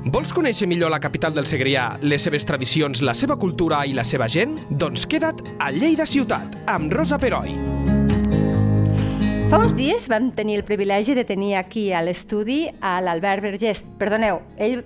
Vols conèixer millor la capital del Segrià, les seves tradicions, la seva cultura i la seva gent? Doncs queda't a Lleida Ciutat, amb Rosa Peroi. Fa uns dies vam tenir el privilegi de tenir aquí a l'estudi a l'Albert Vergés. Perdoneu, ell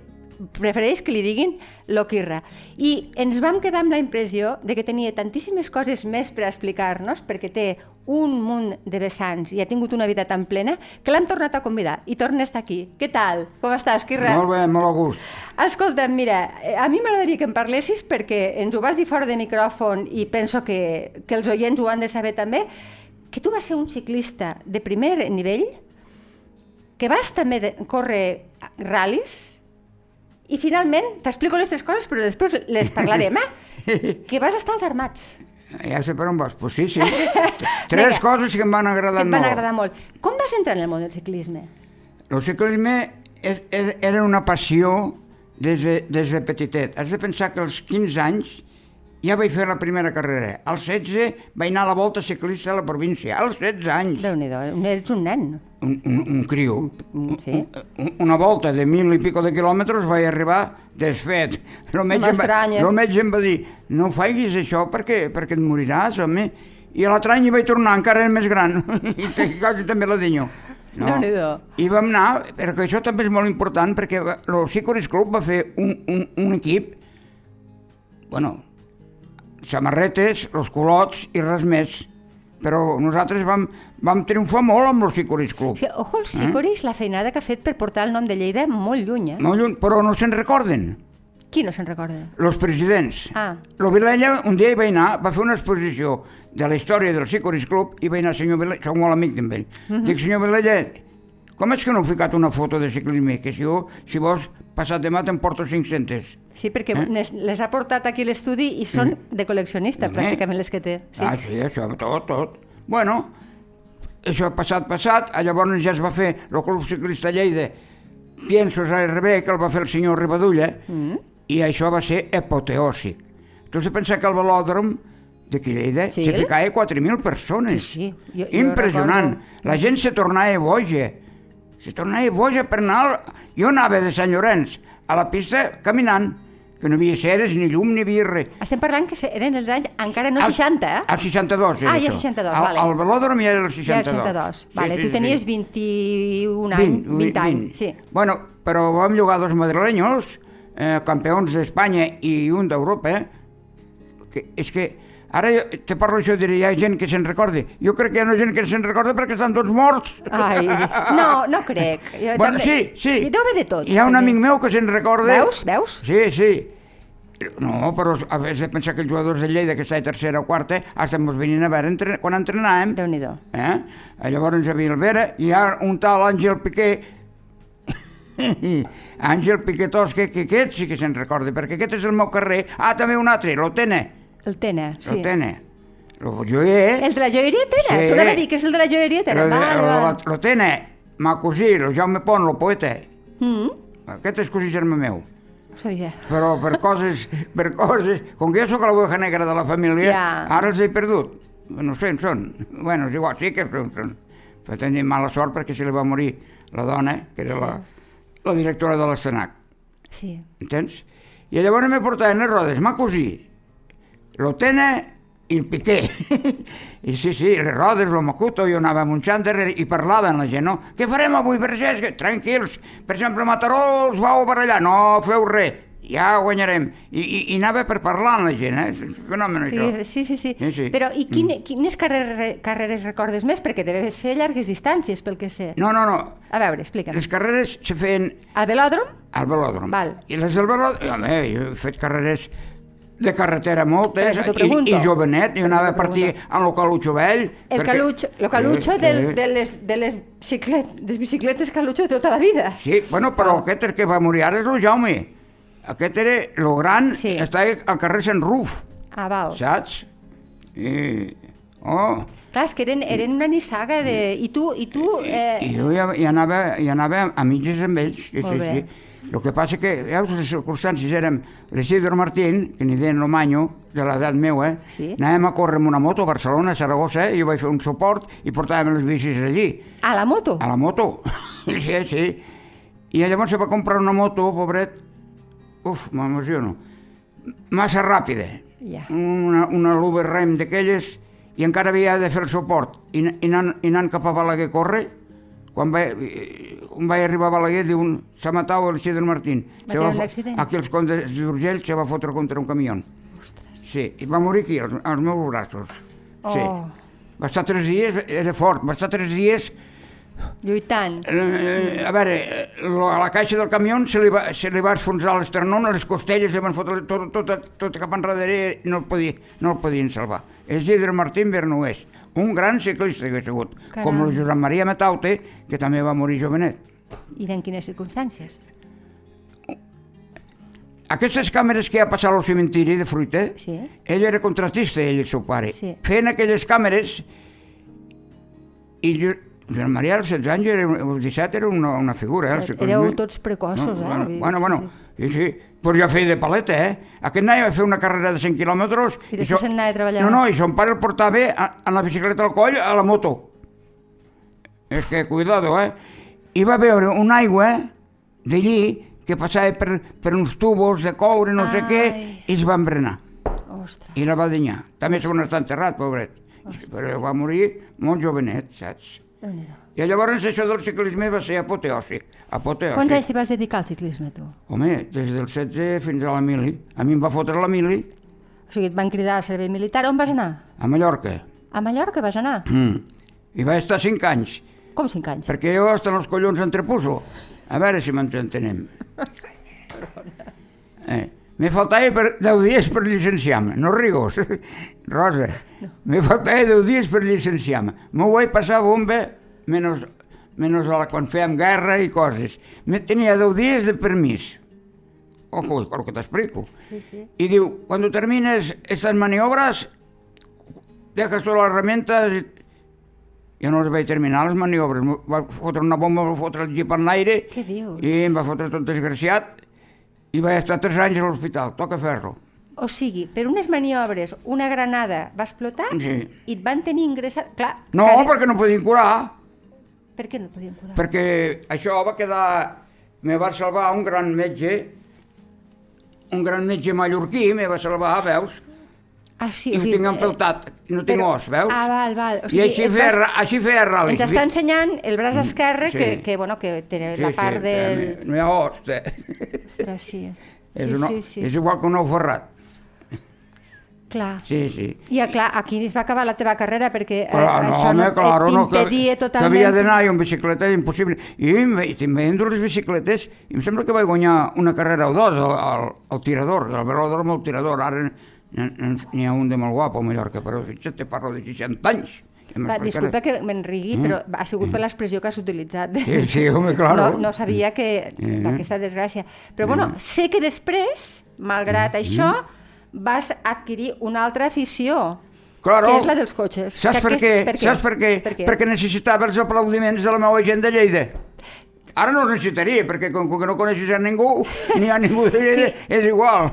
prefereix que li diguin Loquirra. I ens vam quedar amb la impressió de que tenia tantíssimes coses més per explicar-nos, perquè té un munt de vessants i ha tingut una vida tan plena, que l'han tornat a convidar i torna a estar aquí. Què tal? Com estàs, Quirra? Molt bé, molt a gust. Escolta, mira, eh, a mi m'agradaria que em parlessis perquè ens ho vas dir fora de micròfon i penso que, que els oients ho han de saber també, que tu vas ser un ciclista de primer nivell, que vas també de, córrer ral·lis, i finalment, t'explico les tres coses, però després les parlarem, eh? que vas estar als armats. Ja sé per on vas. Pues sí, sí. Tres Vinga. coses que em van agradar Que et van molt. agradar molt. Com vas entrar en el món del ciclisme? El ciclisme és, és, era una passió des de, des de petitet. Has de pensar que als 15 anys ja vaig fer la primera carrera. Als 16 vaig anar a la volta ciclista a la província. Als 16 anys. Déu-n'hi-do, ets un nen. Un, un, un criu. Sí. Un- Una volta de mil i pico de quilòmetres vaig arribar desfet. El metge, va, el metge em va dir no faiguis això perquè, perquè et moriràs, home. I a l'altre any hi vaig tornar, encara més gran. I quasi també la dinyo. Déu-n'hi-do. I vam anar, perquè això també és molt important, perquè el Sicoris Club va fer un, un, un equip, bueno, samarretes, els culots i res més. Però nosaltres vam, vam triomfar molt amb el Sicoris Club. Sí, ojo, el Sicoris, la feinada que ha fet per portar el nom de Lleida molt lluny, eh? Molt lluny, però no se'n recorden, Qui no se'n recorda? els presidents. Ah. Lo Vilella un dia hi va anar, va fer una exposició de la història del Sicoris Club i va anar, senyor Vilella, soc molt amic d'ell. Mhm. Dic, senyor Vilella, com és que no heu ficat una foto de ciclisme? Que si, jo, si vols, passat demà te'n porto 500. Sí, perquè les, les ha portat aquí a l'estudi i són de col·leccionista, Home. pràcticament les que té. Sí. Ah, sí, això, tot, tot. Bueno, això passat, passat, llavors ja es va fer el Club Ciclista Lleida, Piensos ARB, que el va fer el senyor Ribadulla, mm. i això va ser apoteòsic. Tu has de pensar que el velòdrom d'aquí a Lleida Sí? se ficava 4.000 persones. Sí, sí. Jo- jo Impressionant. recordo. La gent se tornava boja. Se tornava boja per anar... al- Jo anava de Sant Llorenç a la pista caminant, que no hi havia ceres, ni llum, ni havia res. Estem parlant que eren els anys encara no Al- 60, eh? Al 62 era Ah, ja això. 62, el, vale. El velòdrom ja era el Ja 62. el 62. Sí, vale, sí, tu sí. tenies 21 anys, 20, anys, sí. Bueno, però vam llogar dos madrileños, eh, campions d'Espanya i un d'Europa, que és que ara jo te parlo això, diré, hi ha gent que se'n recorda. Jo crec que hi ha gent que se'n recorda perquè estan tots morts. Ai, no, no crec. Jo bueno, també- sí, sí. Hi deu haver de tot. Hi ha un amic meu que se'n recorda... Veus? Veus? Sí, sí. No, però a vegades de pensar que els jugadors de Lleida, que està a tercera o quarta, hasta ens venien a veure entre... quan entrenàvem. Déu-n'hi-do. Eh? Llavors hi havia el Vera i hi ha un tal Àngel Piqué Àngel Piqué Tosca, que aquest sí que se'n recorda, perquè aquest és el meu carrer. Ah, també un altre, l'Otene. El Tena, sí. L'Otene. Lo joier. El de la joieria Tena? Sí. Tu anava a dir que és el de la joieria Tena? Vale, vale. L'Otene, ma cosí, el Jaume Pont, el poeta. Mm, Aquest és cosí germà meu. ho sabia. Però per coses, per coses, com que jo sóc la oveja negra de la família, Ja. ara els he perdut. No sé on són. Bueno, és igual, sí que són. són. Però tenim mala sort perquè se li va morir la dona, que era la, la directora de l'Estenac. Sí. Entens? I llavors me portaven les rodes, ma cosí, l'Otena i el Piqué. I sí, sí, les rodes, el Macuto, jo anava munxant darrere i parlaven la gent, no? Què farem avui, Francesc? Tranquils. Per exemple, Mataró els vau barallar. No feu res, ja guanyarem. I, i, i anava per parlar amb la gent, eh? És un fenomen, això. Sí, sí, sí, Sí, sí. Però i quine, quines carreres, carreres recordes més? Perquè deves fer llargues distàncies, pel que sé. No, no, no. A veure, explica'm. Les carreres se feien Al velòdrom? al velòdrom. Val. I les del velòdrom... Home, jo he fet carreres de carretera moltes, i, i jovenet, jo anava a partir amb el calutxo vell. El perquè- calucho, lo calucho Eh, del, eh. de, les, de les biciclet, des bicicletes calucho de tota la vida. Sí, bueno, però aquest el que va morir ara és el Jaume. Aquest era el gran, Sí. estava al carrer Sant Ruf, Ah, val. saps? I, oh, Clar, és que eren, eren una nissaga de... I tu, i tu... Eh... i jo ja, ja, anava, ja anava a mitges amb ells. Sí, Molt sí, bé. sí. El que passa que, veus, les circumstàncies érem l'Isidro Martín, que n'hi deien l'Omanyo, de l'edat meva, eh? Sí. anàvem a córrer amb una moto a Barcelona, a Saragossa, i jo vaig fer un suport i portàvem les bicis allí, A la moto? a la moto. sí, sí. I llavors se va comprar una moto, pobret, uf, m'emociono, massa ràpida. Ja. Una, una Luber Rem d'aquelles i encara havia de fer el suport. I, i, anant, i anant cap a Balaguer a córrer, quan vaig, quan vaig arribar a Balaguer, diu, s'ha matat el Isidre Martín. Va fo- accident? Aquí als condes d'Urgell se va fotre contra un camió. Sí, i va morir aquí, als, als meus braços. Sí. Oh. Va estar tres dies, era fort, va estar tres dies Lluitant. Eh, a veure, eh, a la caixa del camió se li va, se li va esfonsar l'esternón, les costelles li van fotre tot, tot, tot, cap enrere no el, podia, no el podien salvar. Isidre Martín Bernués, un gran ciclista que ha sigut, Caram. com el Josep Maria Mataute, que també va morir jovenet. I en quines circumstàncies? Aquestes càmeres que ha passat al cementiri de Fruita, Sí. ell era contratista, ell i el seu pare. Sí. Feien aquelles càmeres i jo, Josep Maria als 16 anys, era, als 17 era una, una figura. Eh. Éreu tots precoços, no, eh? Bueno, bueno, bueno, sí, sí, Però jo feia de paleta, eh? Aquest noi va fer una carrera de 100 quilòmetres... I després se'n anava a treballar. No, no, i son pare el portava a, a la bicicleta al coll a la moto. És que, cuidado, eh? I va veure una aigua d'allí que passava per, per uns tubos de coure, no sé què, Ai. i es va embrenar. Ostres. I la va danyar. També segon està enterrat, pobret. Però va morir molt jovenet, saps? Déu-n'hi-do. I llavors això del ciclisme va ser apoteòsic. apoteòsic. Quants anys t'hi vas dedicar al ciclisme, tu? Home, des del 16 fins a la mili. A mi em va fotre la mili O sigui, et van cridar al servei militar. On vas anar? a Mallorca. A Mallorca vas anar? Mm. I vaig estar 5 anys, Com cinc anys? perquè jo estan els collons entrepuso. A veure si ens entenem. Eh. Me faltava per 10 dies per llicenciar-me, no rigos, Rosa. Me faltava 10 dies per llicenciar-me. M'ho vaig passar bomba, menys, menys la, quan fèiem guerra i coses. Me tenia 10 dies de permís. Ojo, és el que t'explico. Sí, sí. Y digo, cuando termines estas maniobras, dejas todas las herramientas y... Jo no les vaig terminar, les maniobres. Va fotre una bomba, va fotre el jeep en l'aire Què dius? i em va fotre tot desgraciat i vaig estar tres anys a l'hospital, toca ferro. O sigui, per unes maniobres, una granada va explotar Sí. i et van tenir ingressat... Clar, No, quasi- perquè no podien curar, Per què no et podien curar? perquè això va quedar... Me va salvar un gran metge, un gran metge mallorquí, me va salvar, veus? Ah, sí, I ho tinc eh, enfaltat, no tinc però- os, veus? Ah, val, val. O I sigui, així et feia, vas- així feia ral·lis. Ens està ensenyant el braç esquerre sí. que, que, bueno, que té la part sí, del... No hi ha os, té. Ostres, sí. És, Sí, una, sí, sí. és igual que un ou ferrat. Clar. Sí, sí. I ah, clar, aquí es va acabar la teva carrera perquè eh, Clar, no, això home, claro, no, que, t'impedia que totalment... havia d'anar jo en bicicleta, impossible. I veient les bicicletes, i em sembla que vaig guanyar una carrera o dos al, al, al tirador, al velòdrom al tirador. Ara n'hi ha un de molt guapo a Mallorca, però fixa't, te parlo de 60 anys. Va, disculpa que m'enrigui, però ha sigut per l'expressió que has utilitzat. Mm. Sí, sí, home, claro. No, no sabia que Eh. aquesta desgràcia. Però bueno, sé que després, malgrat Mm. això, vas adquirir una altra afició, Claro. que és la dels cotxes. Saps Que per aquest- què? per què? Saps per què? Per què? Perquè necessitava els aplaudiments de la meva gent de Lleida. Ara no necessitaria, perquè com que no coneixes a ningú, ni a ningú de Lleida, és igual.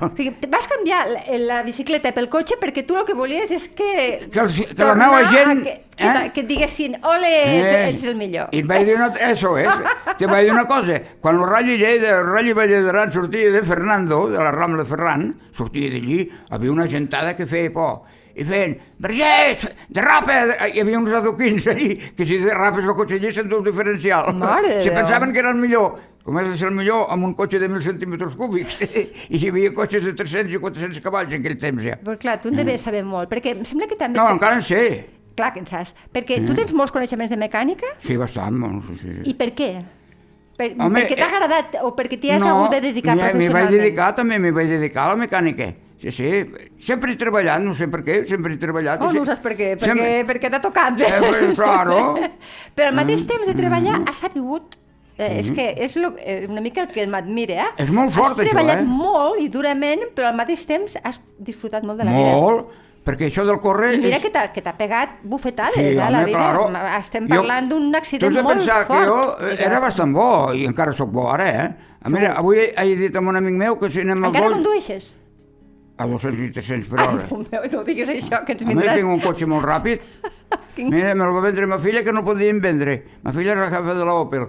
Vas canviar la, la bicicleta pel cotxe perquè tu el que volies és que... Que els- que la tornar meua a gent, Que, que, eh? que et diguessin, ole, ets, Eh, ets el millor. I et vaig dir una... Eso és. Te vaig dir una cosa. Quan el Rally Lleida, el Rally Valladaran sortia de Fernando, de la Rambla Ferran, sortia d'allí, havia una gentada que feia por. I feien, Vergés, derrapa! Hi havia uns adoquins allí, que si derrapes el cotxe allí s'endú el diferencial. Mare si Déu. pensaven que era el millor, com és de ser el millor amb un cotxe de 1.000 centímetres cúbics. I hi havia cotxes de 300 i 400 cavalls en aquell temps ja. Però clar, tu en deves saber molt, perquè em sembla que també... No, encara en sé. Clar que en saps. Perquè tu tens molts coneixements de mecànica Sí, bastant, bueno, sí, sí. sí. i per què? Per, Home, perquè t'ha eh, agradat o perquè t'hi has hagut de dedicar m'hi- M'hi vaig professionalment? dedicar també, m'hi vaig dedicar a la mecànica. Sí, sí, sempre he treballat, no sé per què, sempre he treballat. Oh, no se- saps per què, perquè, sempre- perquè t'ha tocat. Eh, pues, claro. Però al Mm, mateix temps de treballar has sabut Eh, és que és lo, eh, una mica el que m'admira, eh? És molt fort, has això, treballat eh? molt i durament, però al mateix temps has disfrutat molt de la vida. Molt, perquè això del córrer... I mira és- que t'ha pegat bufetades, Sí, eh, a la vida. claro. Estem parlant d'un accident tu has de molt pensar fort. que jo eh, era bastant bo, i encara sóc bo ara, eh? A mira, avui he dit a un amic meu que si anem al Encara gol... condueixes? A 200 i 300 per Ai, hora. Déu meu, no diguis això, que ens A més, vindran... tinc un cotxe molt ràpid. Mira, me'l va vendre ma filla que no podien vendre. Ma filla era la jefa de l'Opel.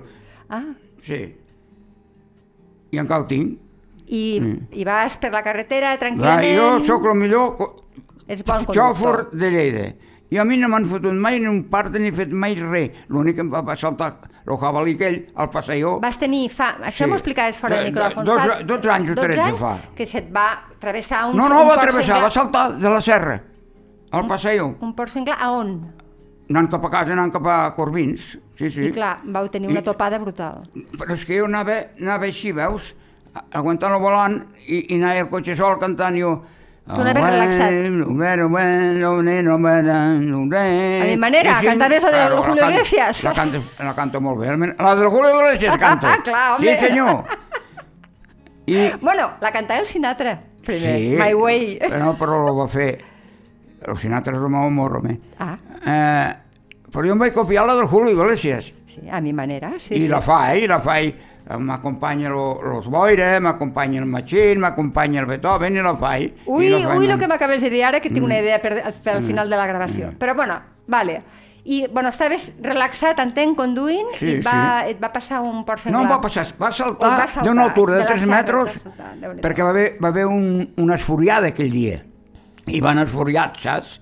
Ah, Sí. I encara el tinc. I, i vas per la carretera Va, tranquil·lament... jo sóc el millor Ets bon xòfor conductor. de Lleida. I a mi no m'han fotut mai ni un part ni fet mai res. L'únic que em va saltar el jabalí aquell al passeó. Vas tenir fa... Això Sí. m'ho explicaves fora De- del de- micròfon. dotze- fa dotze anys o 12 tretze anys fa. Que se't va travessar un No, un no, va porc travessar, va saltar de la serra al passeó. Un porc senglar a on? Anant cap a casa, anant cap a Corbins. Sí, sí. I clar, vau tenir una I- topada brutal. Però és que jo anava, anava així, veus? Aguantant el volant i, i anava el cotxe sol cantant jo... Tu anaves relaxat. A mi manera, cantaves la de Claro, Julio canto- Iglesias. La canto, la canto molt bé. La del Julio Iglesias canto. Clar, home. Sí, senyor. I, Bueno, la cantava el Sinatra, primer. sí, My Way. Però, però ho va fer... El Sinatra amor, home. Ah, Eh, però jo em vaig copiar la del Julio Iglesias. sí, a mi manera, sí. I sí. la fa, eh? I la fa, i m'acompanya lo, los Boire, m'acompanya el Machín, m'acompanya el Beethoven i la fa. I, Ui, i la fa ui, el que m'acabes de dir ara, que Mm. tinc una idea per, per al final de la gravació. Però bueno, vale. I, bueno, estaves relaxat, entenc, conduint, Sí, i va, et va passar un porc No senglar. em va passar, va saltar, va saltar d'una altura de, de la 3 serra, metres va saltar, perquè va haver, va haver un, una esforiada aquell dia. I van esforiats, saps?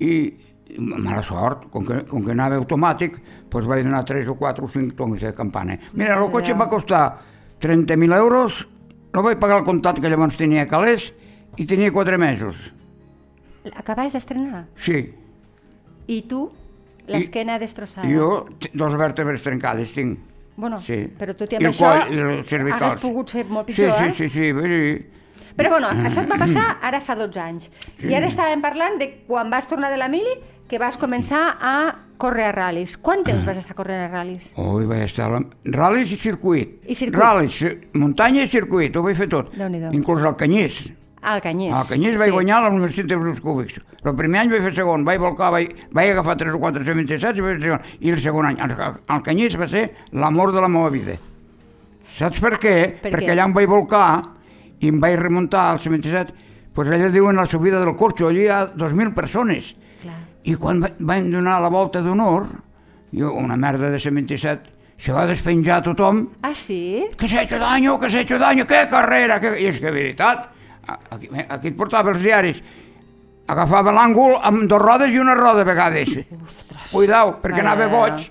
I mala sort, com que, com que anava automàtic, doncs vaig donar 3 o 4 o 5 toms de campana. Mira, el cotxe em va costar 30.000 euros, no vaig pagar el comptat que llavors tenia a calés i tenia 4 mesos. Acabaves d'estrenar. Sí, I tu, l'esquena destrossada. jo dos vèrtebres trencades tinc. Bueno, Sí. però tot i I amb el això coll i hagués pogut ser molt pitjor, sí, eh? sí, sí, sí, Però bueno, això et va passar ara fa 12 anys. I ara estàvem parlant de quan vas tornar de la mili, que vas començar a córrer a ral·lis. Quant temps vas estar corrent a ral·lis? Ui, vaig estar... A la... Ral·lis i circuit. I circuit. Ral·lis, ci- muntanya i circuit, ho vaig fer tot. Inclús al Canyís. Al Canyís. Al Canyís vaig guanyar la Universitat de Bruts Cúbics. El primer any vaig fer segon, vaig volcar, vaig, vaig agafar 3 o 4 77 i vaig fer segon. I el segon any, al, al Canyís va ser l'amor de la meva vida. Saps per què? Per Perquè què? allà em vaig volcar i em vaig remuntar al 77, doncs allà diuen la subida del Corxo, allà hi ha 2.000 persones. Clar. I quan va- van donar la volta d'honor, jo, una merda de 77, se va despenjar tothom, Ah, sí? que s'ha hecho daño, que s'ha hecho daño, que carrera, que... I és que, veritat, aquí, aquí et portava els diaris, agafava l'àngul amb dos rodes i una roda a vegades. Cuidao, perquè anava boig.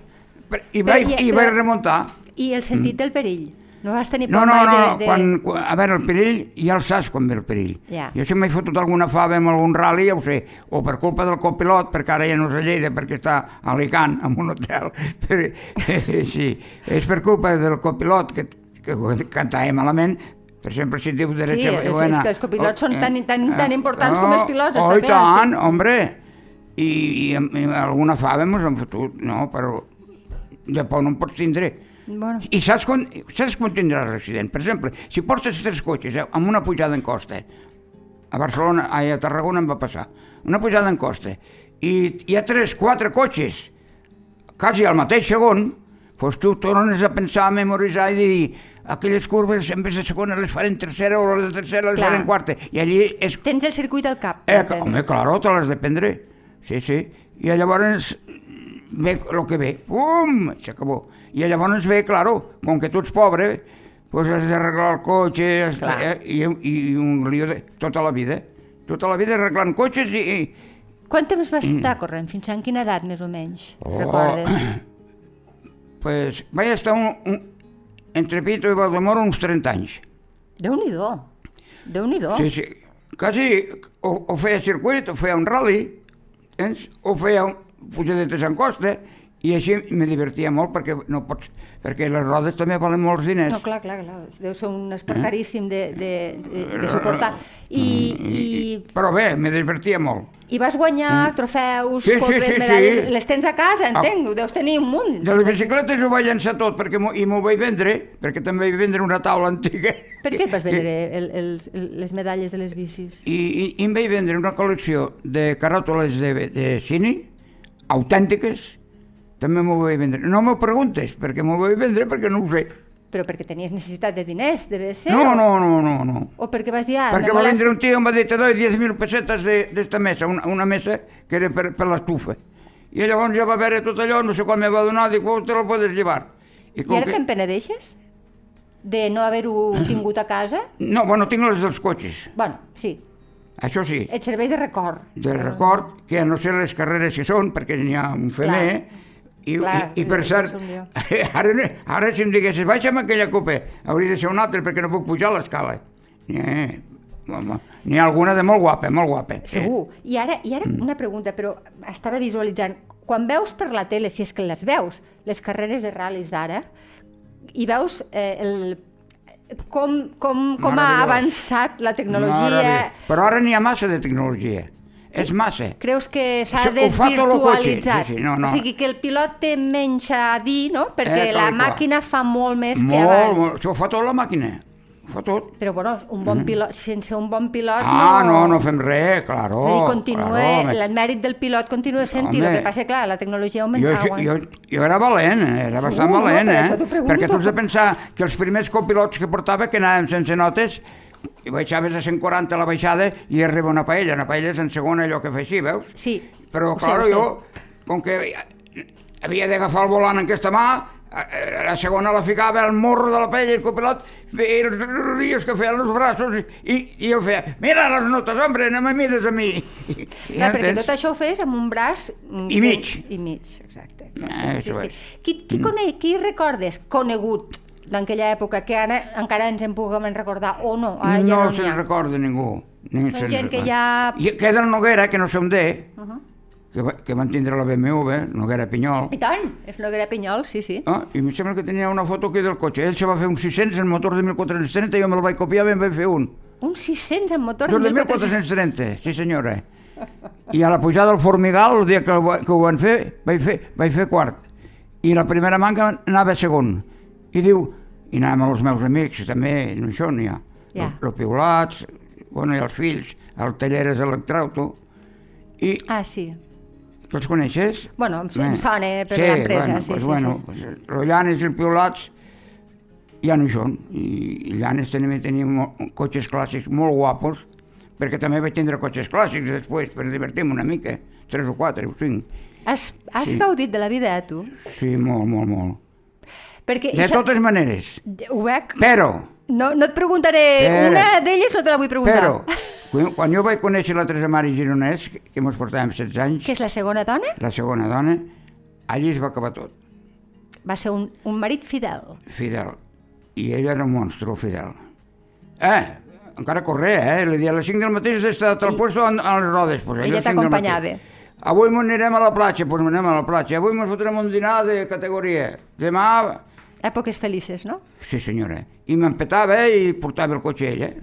I Però vaig, i- i però- vaig remuntar. I el sentit del perill? No vas tenir No, por no, mai no, de... no. de... Quan, quan, a veure, el perill, ja el saps quan ve el perill. Ja. Jo si m'he fotut alguna fava amb algun rally, ja ho sé, o per culpa del copilot, perquè ara ja no és a Lleida, perquè està a Alicant, en un hotel. Però, sí, és per culpa del copilot, que, que cantava malament, per exemple, si diu derecha Sí, és- és buena... que els copilots són tan- eh, tan- tan importants com els pilots, Oh, i tant, sí. hombre! I, i, i alguna fava mos han fotut, no, però de por no en pots tindre. Bueno, I saps quan, saps quan tindràs l'accident? Per exemple, si portes tres cotxes eh, amb una pujada en costa, a Barcelona, ai, a Tarragona em va passar, una pujada en costa, i hi ha tres, quatre cotxes, quasi al mateix segon, doncs tu tornes a pensar, a memoritzar i dir aquelles curves en vez de segona les faré en tercera o les de tercera les Clar. quarta. I allí és... tens el circuit al cap. Eh, entens? home, claro, te l'has de prendre. Sí, sí. I llavors ve el que ve. Pum! S'acabó. I llavors ve, claro, com que tu ets pobre, pues has d'arreglar el cotxe Clar. eh, i, i un lío de tota la vida. Tota la vida arreglant cotxes i... i Quant temps vas estar corrent? Fins a quina edat, més o menys? Oh. Recordes? pues, vaig estar un, un, entre Pito i Valdemoro uns 30 anys. Déu-n'hi-do. Déu-n'hi-do. Sí, sí. Quasi o, o feia circuit, o feia un rally, tens? o feia un pujadetes en costa, i així me divertia molt perquè no pots, perquè les rodes també valen molts diners. No, clar, clar, clar. Deu ser un Eh? esport caríssim de, de, de, de suportar. I, i, Però bé, me divertia molt. i vas guanyar trofeus, Mm. Sí, sí, sí, sí. medalles... Les tens a casa, Ah. entenc? Ho deus tenir un munt. De les bicicletes ho vaig llançar tot perquè i m'ho vaig vendre, perquè també vaig vendre una taula antiga. Per què et vas vendre el, el, les medalles de les bicis? I, i, i em vaig vendre una col·lecció de caràtules de, de cine, autèntiques, també m'ho vaig vendre. No m'ho preguntes, perquè m'ho vaig vendre perquè no ho sé. Però perquè tenies necessitat de diners, deve ser? No, no, no, no, no. O perquè vas dir... Ah, Perquè va vindre un tio i em va dir, te doy 10.000 pessetes de- d'esta mesa, una, una mesa que era per, per l'estufa. I llavors ja va veure tot allò, no sé quan me va donar, dic, oh, te lo puedes llevar. I com ara te'n penedeixes? de no haver-ho tingut a casa? No, bueno, tinc les dels cotxes, Bueno, sí, això sí. et serveix de record. De record, que a no sé les carreres que són, perquè n'hi ha un femer, i, Clar, i, i per cert, ara, ara si em diguessis, baixa'm aquella copa, hauria de ser un altre perquè no puc pujar a l'escala. N'hi ha, home, n'hi ha alguna de molt guapa, molt guapa. Segur. I ara, i ara una pregunta, però estava visualitzant. Quan veus per la tele, si és que les veus, les carreres de ral·lis d'ara, i veus eh, el, com, com, com ha avançat la tecnologia... Però ara n'hi ha massa de tecnologia. És massa. Creus que s'ha desvirtualitzat? Sí, sí, no, no. O sigui, que el pilot té menys a dir, no? Perquè Eh, la i màquina fa molt més que Molt, abans. molt, això ho fa tot la màquina. Ho fa tot. Però, bueno, un bon pilot, sense un bon pilot Ah, no... no, no fem res, claro. Dir, continua, claro, home. el mèrit del pilot continua sent-hi, el que passa, clar, la tecnologia augmenta. jo, jo, jo era valent, eh, era bastant Segur, no? valent, Per eh? Perquè tu has de pensar que els primers copilots que portava que anàvem sense notes i baixaves a 140 a la baixada i arriba una paella, una paella és en segona allò que fa així, veus? Sí. Però, clar, ho sé. jo, com que havia d'agafar el volant en aquesta mà, la segona la ficava al morro de la paella i el copilot feia els rios que feien els braços i, i jo feia, mira les notes, hombre, no me mires a mi. I, Clar, perquè entens? tot això ho fes amb un braç... mm, I mig. I mig, exacte. exacte. Ah, sí, sí. Qui, qui, cone, qui recordes conegut d'aquella època que ara encara ens en puguem recordar o no? Ara ja no no, se'n recorda ningú. Ni Són gent que recorda. ja- I queda el Noguera, que no sé on té, Uh -huh. que, va- que van tindre la BMW, Noguera Pinyol, I tant, és Noguera Pinyol, sí, sí. Ah, I em sembla que tenia una foto aquí del cotxe. Ell se va fer un 600 en motor de 1430 i jo me'l vaig copiar i em vaig fer un. Un 600 amb motor de 1430, sí senyora. I a la pujada del Formigal, el dia que ho, que ho van fer, vaig fer, vaig fer quart. I la primera manca anava segon. I diu, i anàvem amb els meus amics, també, no això n'hi ha. Ja. Els, els piulats, bueno, i els fills, el Talleres Electrauto. I Ah, sí. tu els coneixes? Bueno, em, em sona per l'empresa, bueno, sí, pues, sí, bueno, sí. Pues, los llanes i els piulats ja no hi són. I, i llanes tenim, tenim mo- cotxes clàssics molt guapos, perquè també vaig tindre cotxes clàssics després per divertir-me una mica, tres o quatre o cinc. Has, has Sí. gaudit de la vida, eh, tu? Sí, molt, molt, molt. Perquè De totes maneres. Ho veig... Però, No, no et preguntaré, Espera. una d'elles no te la vull preguntar. però, quan, quan jo vaig conèixer la Teresa Mari Gironès, que, que mos portàvem 16 anys, Que és la segona dona? la segona dona, allí es va acabar tot. Va ser un, un marit fidel. Fidel. I ell era un monstru, Fidel. Eh, encara corria, eh? Li dia a les 5 del matí has d'estar al puesto en, en les rodes. Pues, Ella a les 5 del matí. t'acompanyava. Avui m'ho anirem a la platja, doncs anem a la platja. Avui ens fotrem un dinar de categoria. Demà... Èpoques felices, no? Sí, senyora. I m'empetava i portava el cotxe ell, eh?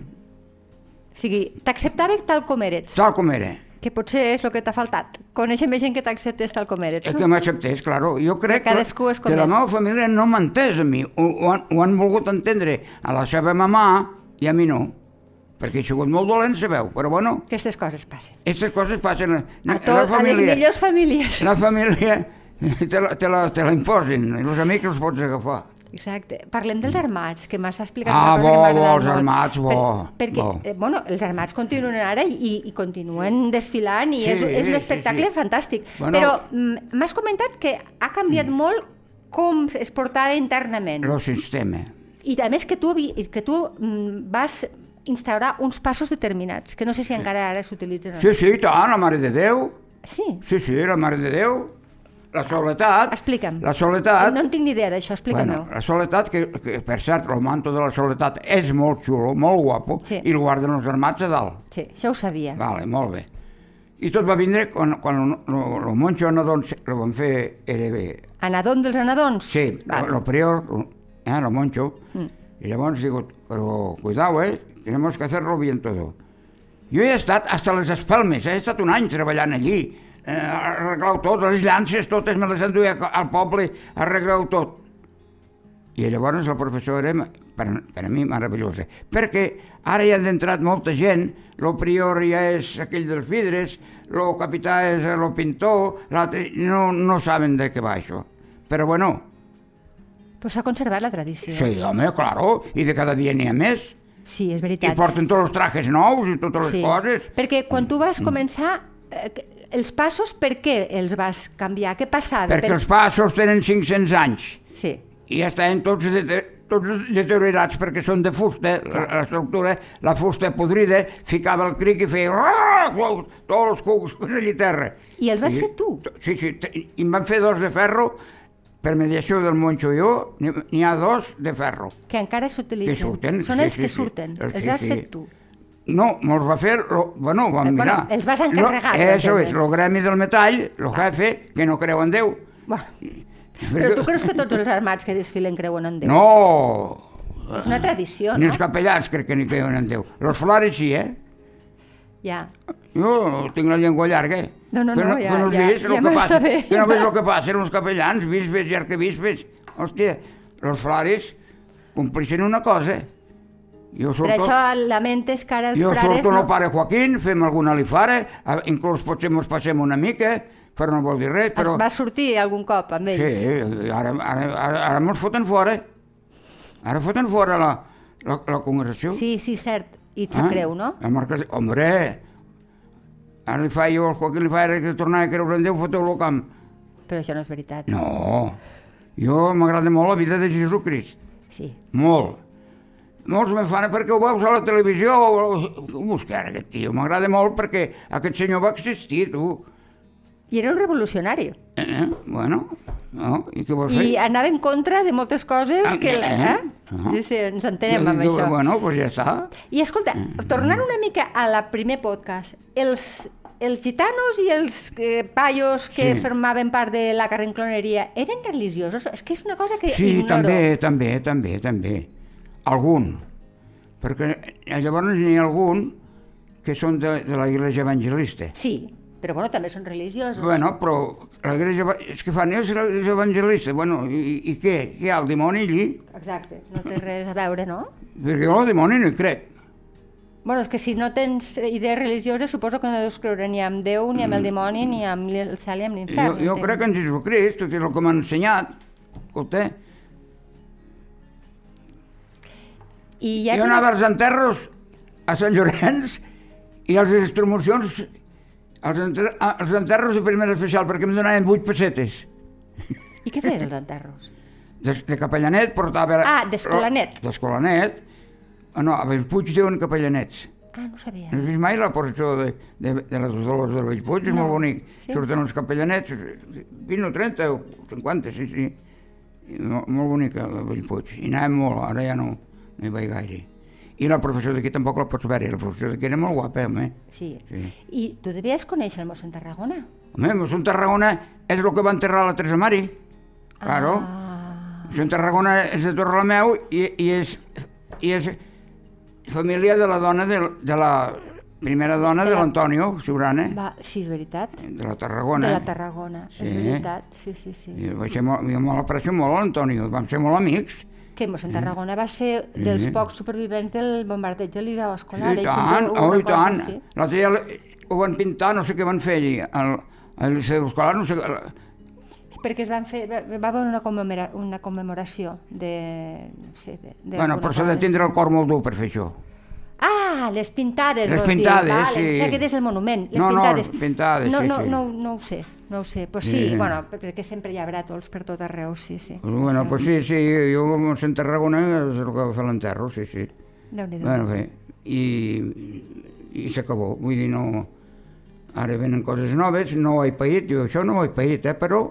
O sigui, t'acceptava tal com eres. Tal com era. Que potser és el que t'ha faltat. Conèixer més gent que t'acceptés tal com eres. No? que m'acceptés, claro. Jo crec Que cadascú és com que la és. meva família no m'ha entès a mi. Ho, ho, han, ho han volgut entendre a la seva mamà i a mi no. Perquè he sigut molt dolent, sabeu. Però bueno, Aquestes coses passen. Aquestes coses passen a, tot, la a les família. millors famílies. La família te la, te la, te la imposin, i els amics els pots agafar. Exacte. Parlem dels armats, que m'has explicat Ah, bo, bo, els armats, bo, Per, perquè, bo. eh, bueno, els armats continuen ara i, i continuen desfilant i Sí, és, és sí, un espectacle sí. fantàstic. Bueno. Però mm, m'has comentat que ha canviat molt com es portava internament. El sistema. I a més que tu, que tu mm, vas instaurar uns passos determinats, que no sé si encara ara s'utilitzen. Sí, sí, tant, la Mare de Déu. Sí? Sí, sí, la Mare de Déu. La soledat. Explica'm. La soledat. No en tinc ni idea d'això, explica-m'ho. Bueno, la soledat, que, que per cert, el manto de la soledat és molt xulo, molt guapo, Sí. i el guarden els armats a dalt. Sí, això ho sabia. Vale, molt bé. I tot va vindre quan, quan el monjo Anadons el van fer, era bé, Anadon dels anadons? Sí, lo prior, eh, lo moncho, Mm. y llavors digo, pero cuidado, eh, tenemos que hacerlo bien todo. Jo he estat hasta les espelmes, eh, he estat un any treballant allí, eh, arreglau tot, les llances totes me les enduia al poble, arreglau tot. I llavors el professor era, per, per a mi, meravellosa, perquè ara hi ha entrat molta gent, lo prior ja és aquell dels vidres, lo capità és el pintor, l'altre, no, no saben de què va això. Però bueno, Però s'ha conservat la tradició. Sí, home, claro, i de cada dia n'hi ha més. Sí, és I veritat. porten tots els trajes nous i totes les sí. coses. Perquè quan tu vas començar, eh, els passos, per què els vas canviar? Què passava? Perquè Per- els passos tenen 500 anys Sí, i ja estaven tots de, tots deteriorats perquè són de fusta, la- l'estructura, la fusta podrida, ficava el cric i feia tots els cucs per allà a terra. I els vas fer tu? Sí, sí, i em van fer dos de ferro, per mediació del Monxo i jo, n'hi ha dos de ferro. Que encara s'utilitzen. Que surten, Són sí, els sí, que sí. surten. Els- Els sí, has sí. fet tu. No, me'ls va fer, lo, bueno, vam Eh, bueno, mirar. els vas encarregar, Lo, eso és, el gremi del metall, el Ah. jefe, que no creu en Déu. Bueno, però tu creus que tots els armats que desfilen creuen en Déu? No, És una tradició, ni no? els capellans crec que ni creuen en Déu. Los flores sí, eh? Ja. Jo tinc la llengua llarga. eh? No, no, que no, que ja- no ja- ves ja el que passa, bé. Que no ves el que passa amb els capellans, bisbes i arquebisbes. Hòstia, los flores complixen una cosa. Jo Per surto, això lamentes que ara els jo frares... surto amb no... el pare Joaquín, fem alguna alifara, inclús potser mos passem una mica, però no vol dir res, però... Va sortir algun cop amb ell? Sí, ara, ara, ara, ara mos foten fora. Ara foten fora la, la, la congregació. Sí, sí, cert. I et Ah, greu, no? La marca... Hombre, ara li fa jo al Joaquín, li fa que tornava a creure en Déu, foteu-lo camp. Però això no és veritat. No, jo m'agrada molt la vida de Jesucrist, Sí. molt. Molts me fan perquè ho veus a la televisió, o- ho buscar aquest tio, m'agrada molt perquè aquest senyor va existir, tu. I era un revolucionari. Eh, eh? Bueno, no? i què vols fer? I anava en contra de moltes coses Ah, que... eh? Eh? Ah. Sí, sí, ens entenem amb això. Bueno, doncs ja està. I escolta, tornant una mica a la primer podcast, els, els gitanos i els eh, paios que Sí. formaven part de la carrencloneria eren religiosos? És que és una cosa que Sí, ignoro. també, també, també, també. Algun. Perquè eh, llavors n'hi ha algun que són de, de la iglesia evangelista. Sí, però bueno, també són religiosos. Bueno, però la iglesia, és que fan, és la iglesia evangelista, bueno, i, i què? Què hi ha, el dimoni allí? Exacte, no té res a veure, no? Perquè jo el dimoni no hi crec. Bueno, és que si no tens idees religioses, suposo que no deus creure ni amb Déu, ni amb el dimoni, ni amb el cel ni amb Jo, l'infern. jo entenc. crec en Jesucrist, que és el que m'ha ensenyat. Escolta, I ja jo anava als enterros a Sant Llorenç i a les extremocions, als, enter, als enterros de primera especial, perquè em donaven vuit pessetes. I què feies als enterros? De, de capellanet portava... Ah, d'escolanet. D'escolanet. Ah, no, a Bellpuig diuen capellanets. Ah, no sabia. No has vist mai la processó de, de, de les dolors del Bellpuig? És No. molt bonic. Sí? Surten els capellanets, 20 o 30 o 50, sí, sí. Molt, molt bonica, la Bellpuig. I anàvem molt, ara ja no, no hi vaig gaire. I la professora d'aquí tampoc la pots veure, la professora d'aquí era molt guapa, home. Sí. Sí. I tu devies conèixer el mossèn Tarragona? Home, Mossèn Tarragona és el que va enterrar la Teresa Mari. Claro. Ah, Mossèn Tarragona és de Torrelameu i, i, és, i és família de la dona de, de la primera dona De de la- l'Antonio Sobrana, va, sí, és veritat. de la Tarragona. De la Tarragona, Sí. és veritat. Sí, sí, sí. I vaig ser molt, jo molt aprecio molt l'Antonio, vam ser molt amics. Que mossèn Tarragona va ser dels Sí. pocs supervivents del bombardeig de Sí, Escolar. i Això tant, oh, i tant. sí. L'altre dia ho van pintar, no sé què van fer allí, al, al Liceu Escolar, no sé... Perquè es van fer, va, va haver una, commemora, una commemoració de... No sé, de, de Bueno, però s'ha de tindre el cor molt dur per fer això. Ah, les pintades, Les vols dir. pintades, vale, sí. Sigui, aquest és el monument, les No, no, pintades. pintades, no, sí, no, sí. No, no ho sé, no ho sé. Pues sí, Sí. bueno, perquè sempre hi ha bràtols per tot arreu, sí, sí. Bueno, pues sí, sí, jo a Sant Tarragona és el que va fer l'enterro, sí, sí. Déu-n'hi-do. Bueno, bé, i, i s'acabó, vull dir, no... Ara venen coses noves, no ho he paït, jo això no ho he paït, eh, però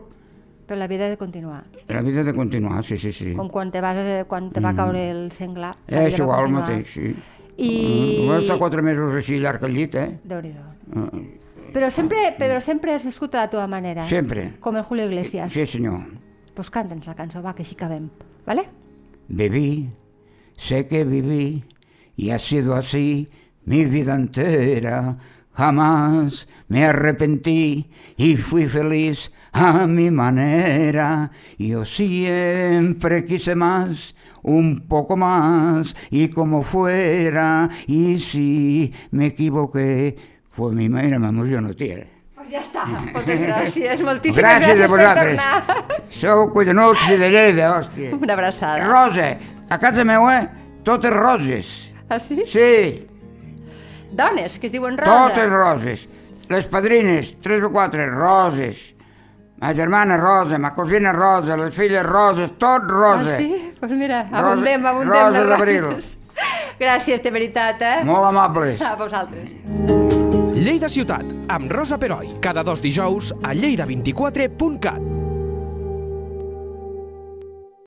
Però la vida ha de continuar. la vida ha de continuar, sí, sí, sí. Com quan te, vas, quan te va caure el senglar. la Eh, és igual el mateix, sí. I... Mm, Va estar quatre mesos així llarg al llit, eh? Déu-n'hi-do. Mm, Però sempre, però sempre has viscut a la teva manera. Sempre. Com el Julio Iglesias. Sí, senyor. Pues canta'ns la cançó, va, que així acabem. ¿Vale? Viví, sé que viví, y ha sido así mi vida entera. Jamás me arrepentí y fui feliz a mi manera. Yo siempre quise más, un poco más, y como fuera. Y si me equivoqué, fue mi manera, m'emociono, tia. Pues ja està. Moltes gràcies. Moltíssimes Gràcies gràcies, a vosaltres. per tornar. Sou collonuts i de Lleida, hòstia. Una abraçada. Rosa, a casa meva, totes roses. Ah, sí? Sí, Dones, que es diuen Rosa. totes roses. Les padrines, tres o quatre, roses. Ma germana rosa, ma cosina rosa, les filles roses, tot rosa. Ah, sí? pues mira, Rosa- abundem, abundem. Rosa d'Abril. Gràcies, de veritat, eh? Molt amables. A vosaltres. Lleida Ciutat, amb Rosa Peroi, cada dos dijous a lleida24.cat.